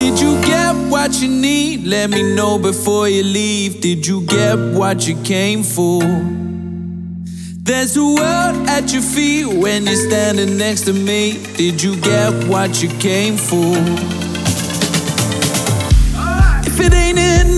Did you get what you need? Let me know before you leave. Did you get what you came for? There's a world at your feet when you're standing next to me. Did you get what you came for? Right. If it ain't enough.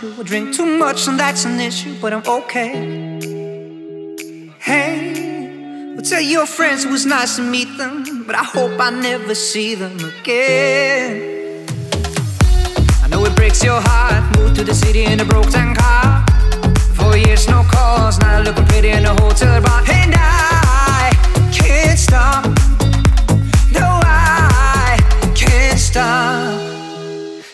Drink too much and that's an issue, but I'm okay. Hey, well, tell your friends it was nice to meet them, but I hope I never see them again. I know it breaks your heart, moved to the city in a broken car. Four years, no calls, now looking pretty in a hotel bar. And I can't stop, no, I can't stop.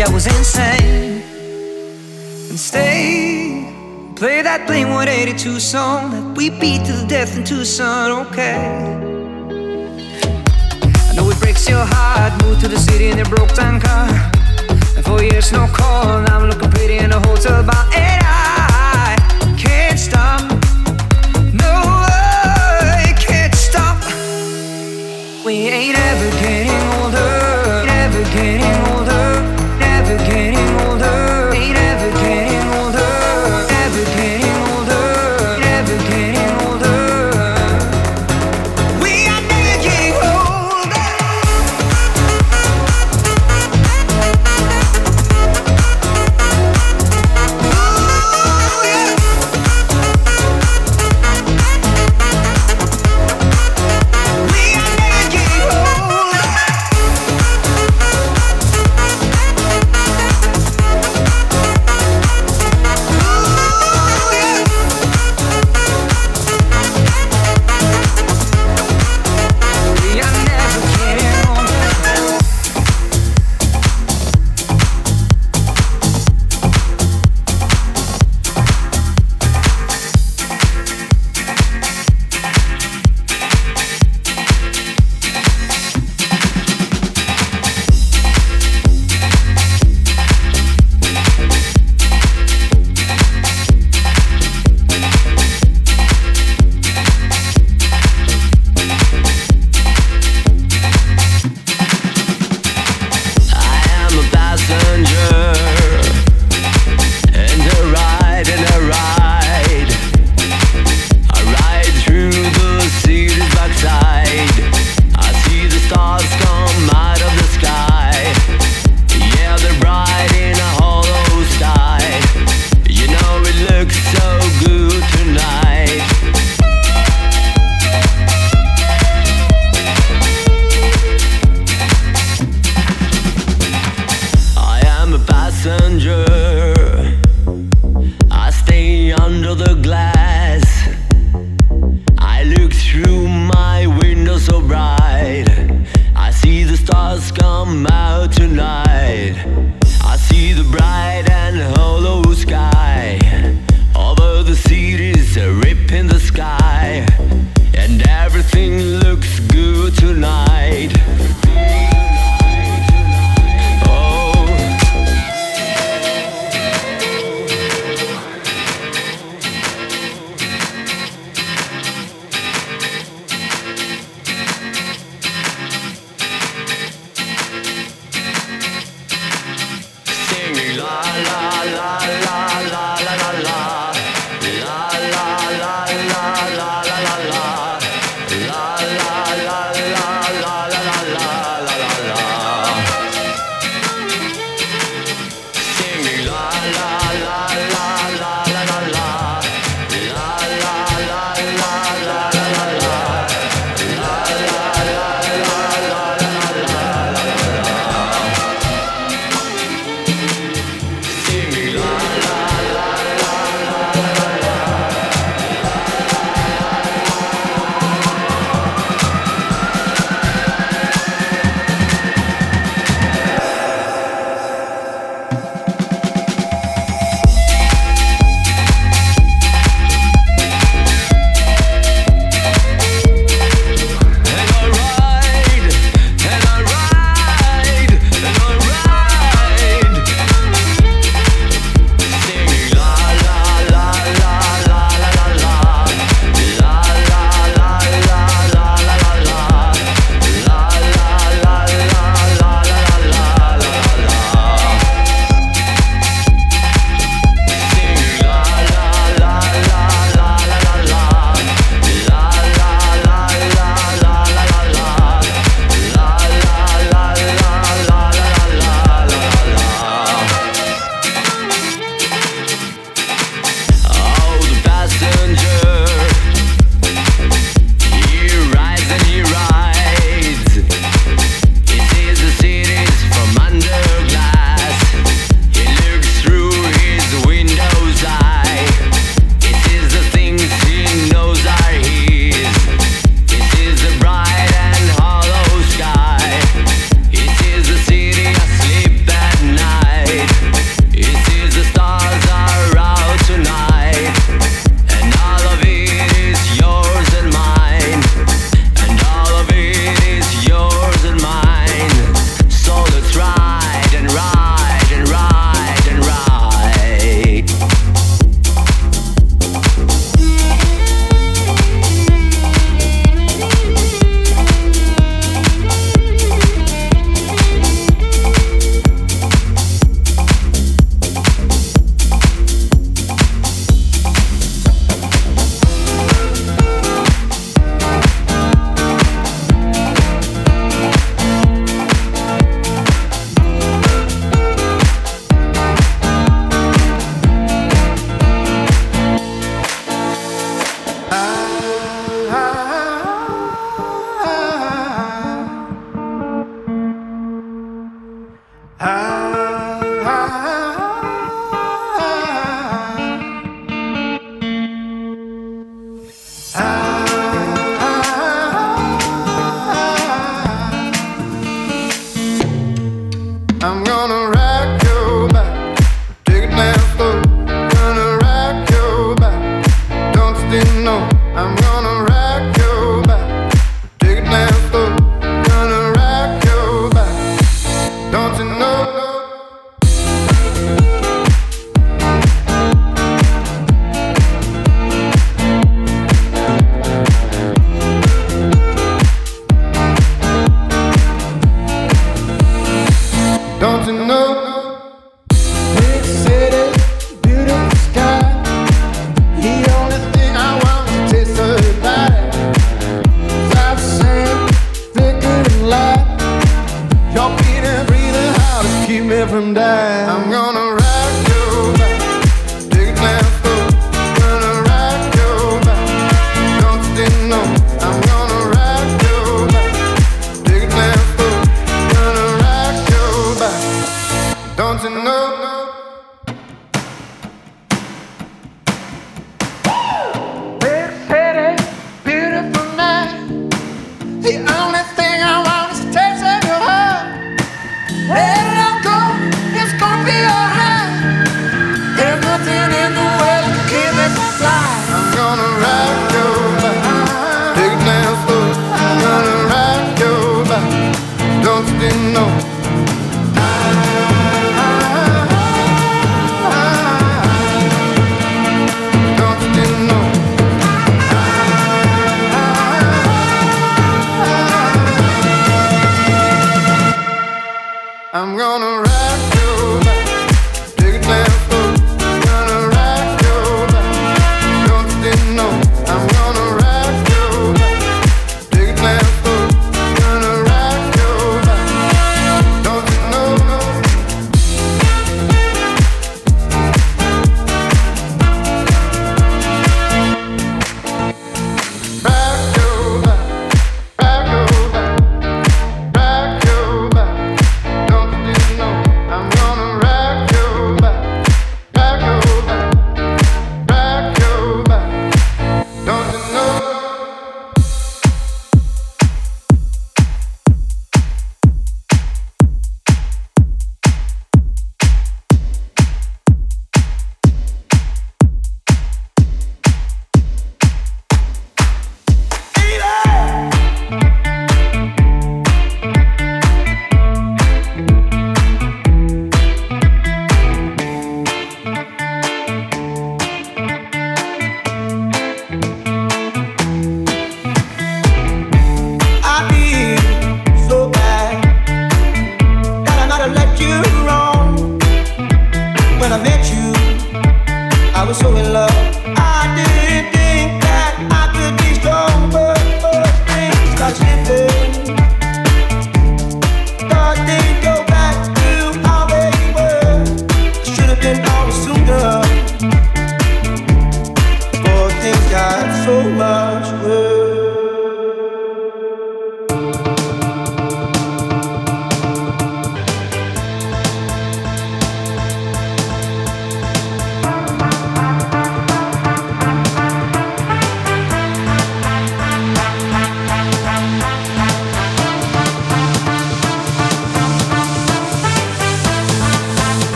I was insane. And stay, play that Blink 182 song that we beat to the death in Tucson, okay? I know it breaks your heart. Moved to the city in a broke down car. And for years, no call. Now I'm looking pretty in a hotel bar. And I can't stop. No, I can't stop. We ain't ever getting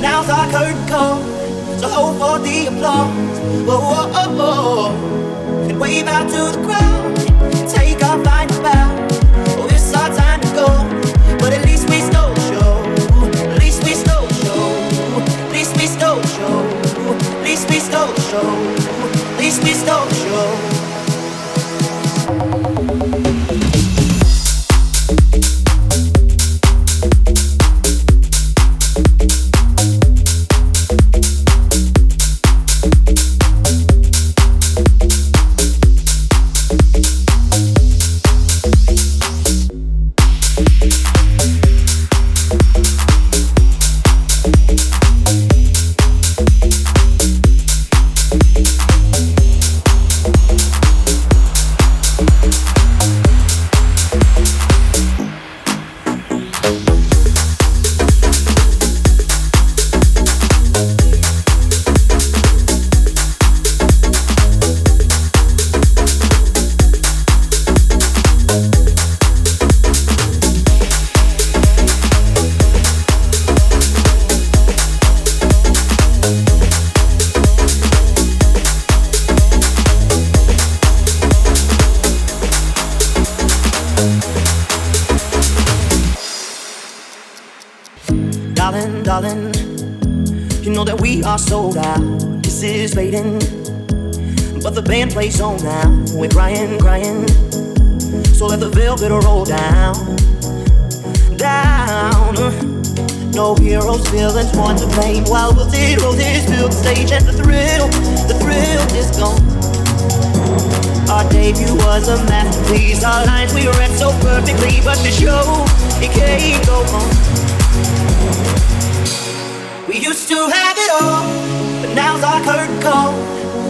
now's our curtain call. So hold for the applause. Whoa, whoa, whoa, whoa. And wave out to the crowd. So let the velvet roll down, down. No heroes, villains, one to blame. While we'll zeros is fill the stage, and the thrill, the thrill is gone. Our debut was a masterpiece. Our lines we read so perfectly, but the show it can't go on. We used to have it all, but now's our curtain call.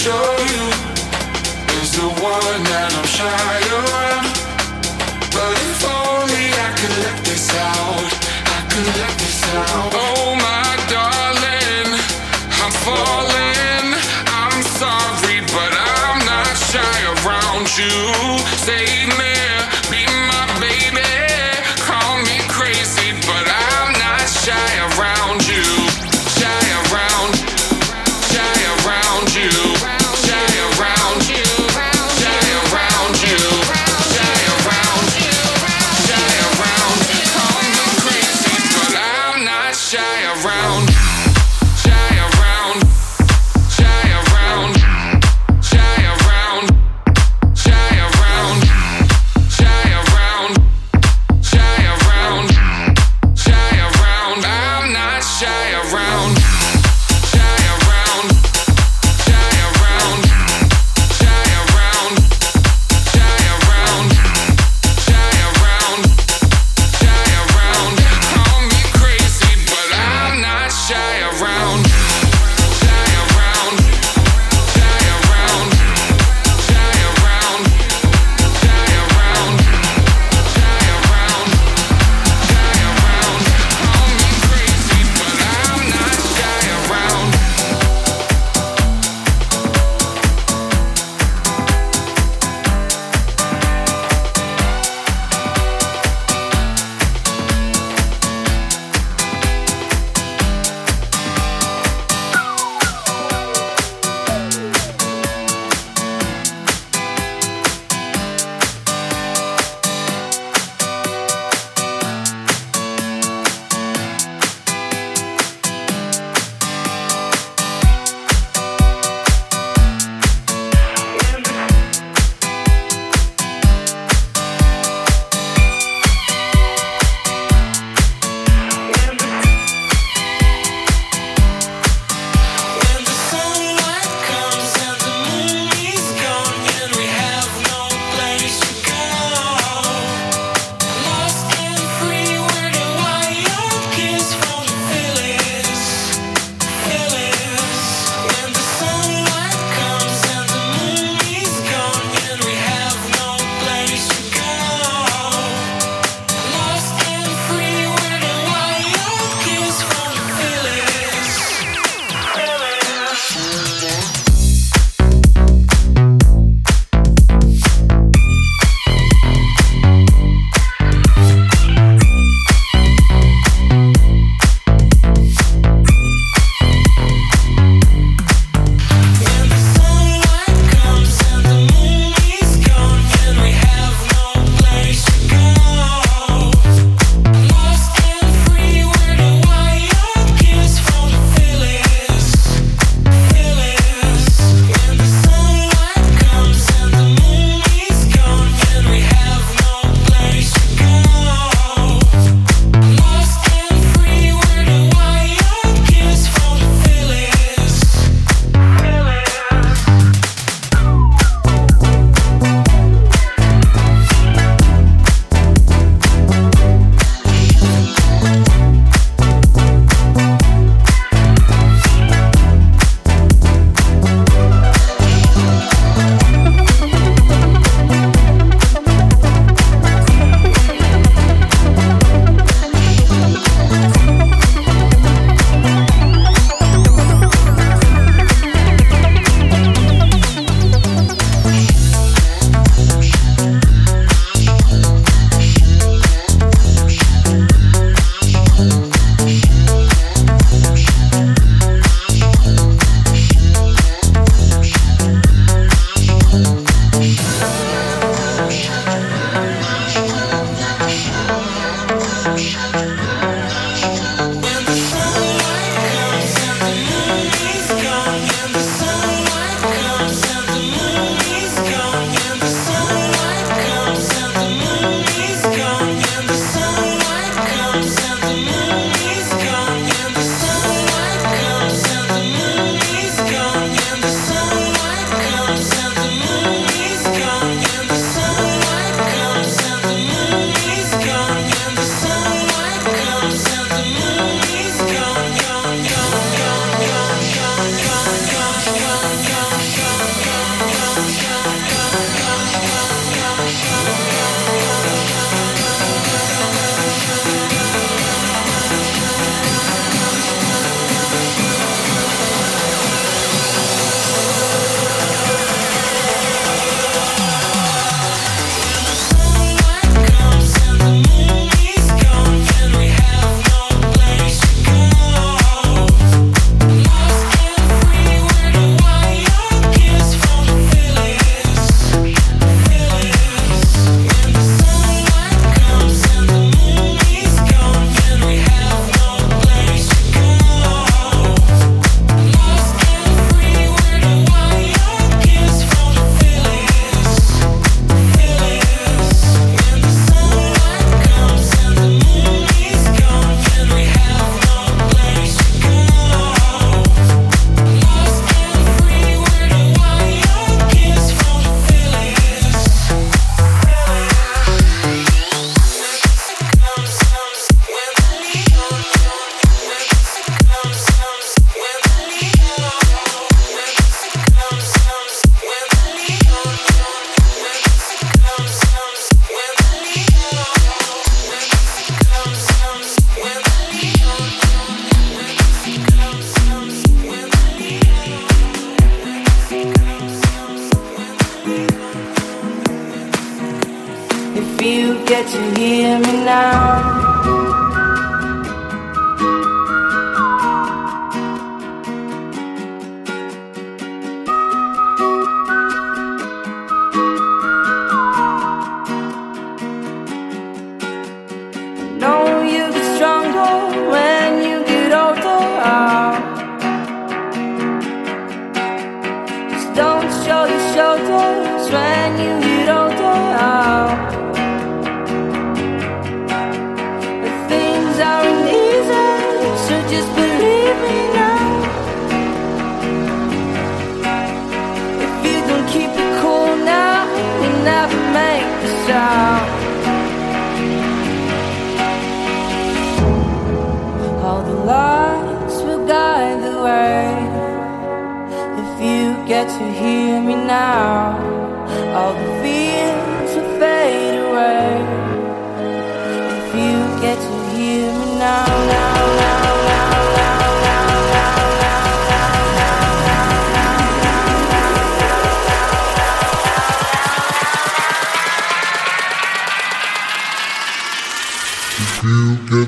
show you is the one that I'm shy around. But if only I could let this out, I could let this out.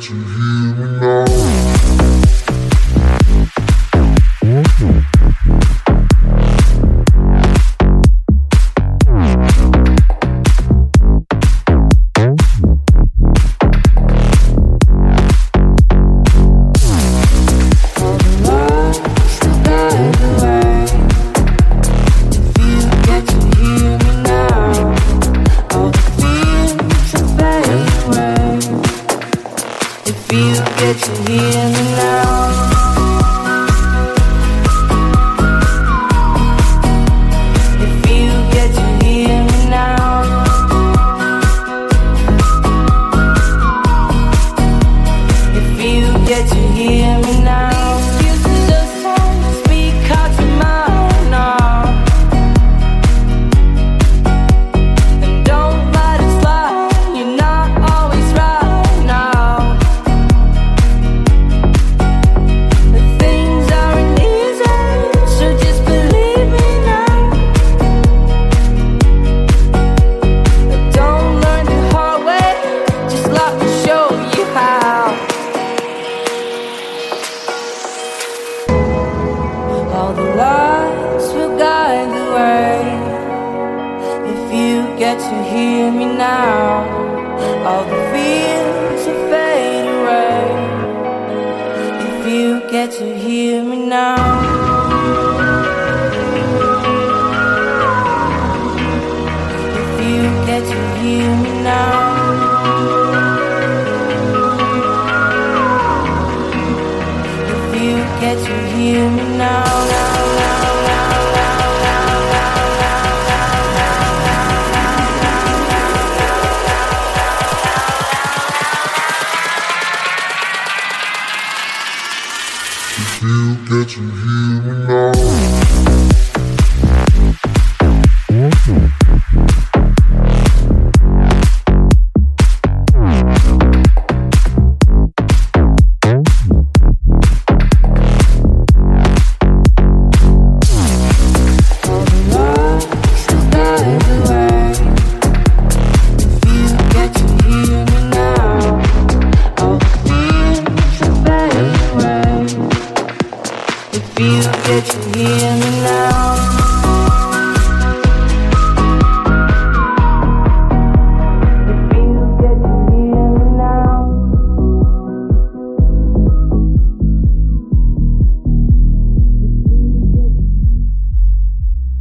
that you hear. hear me now. that you hear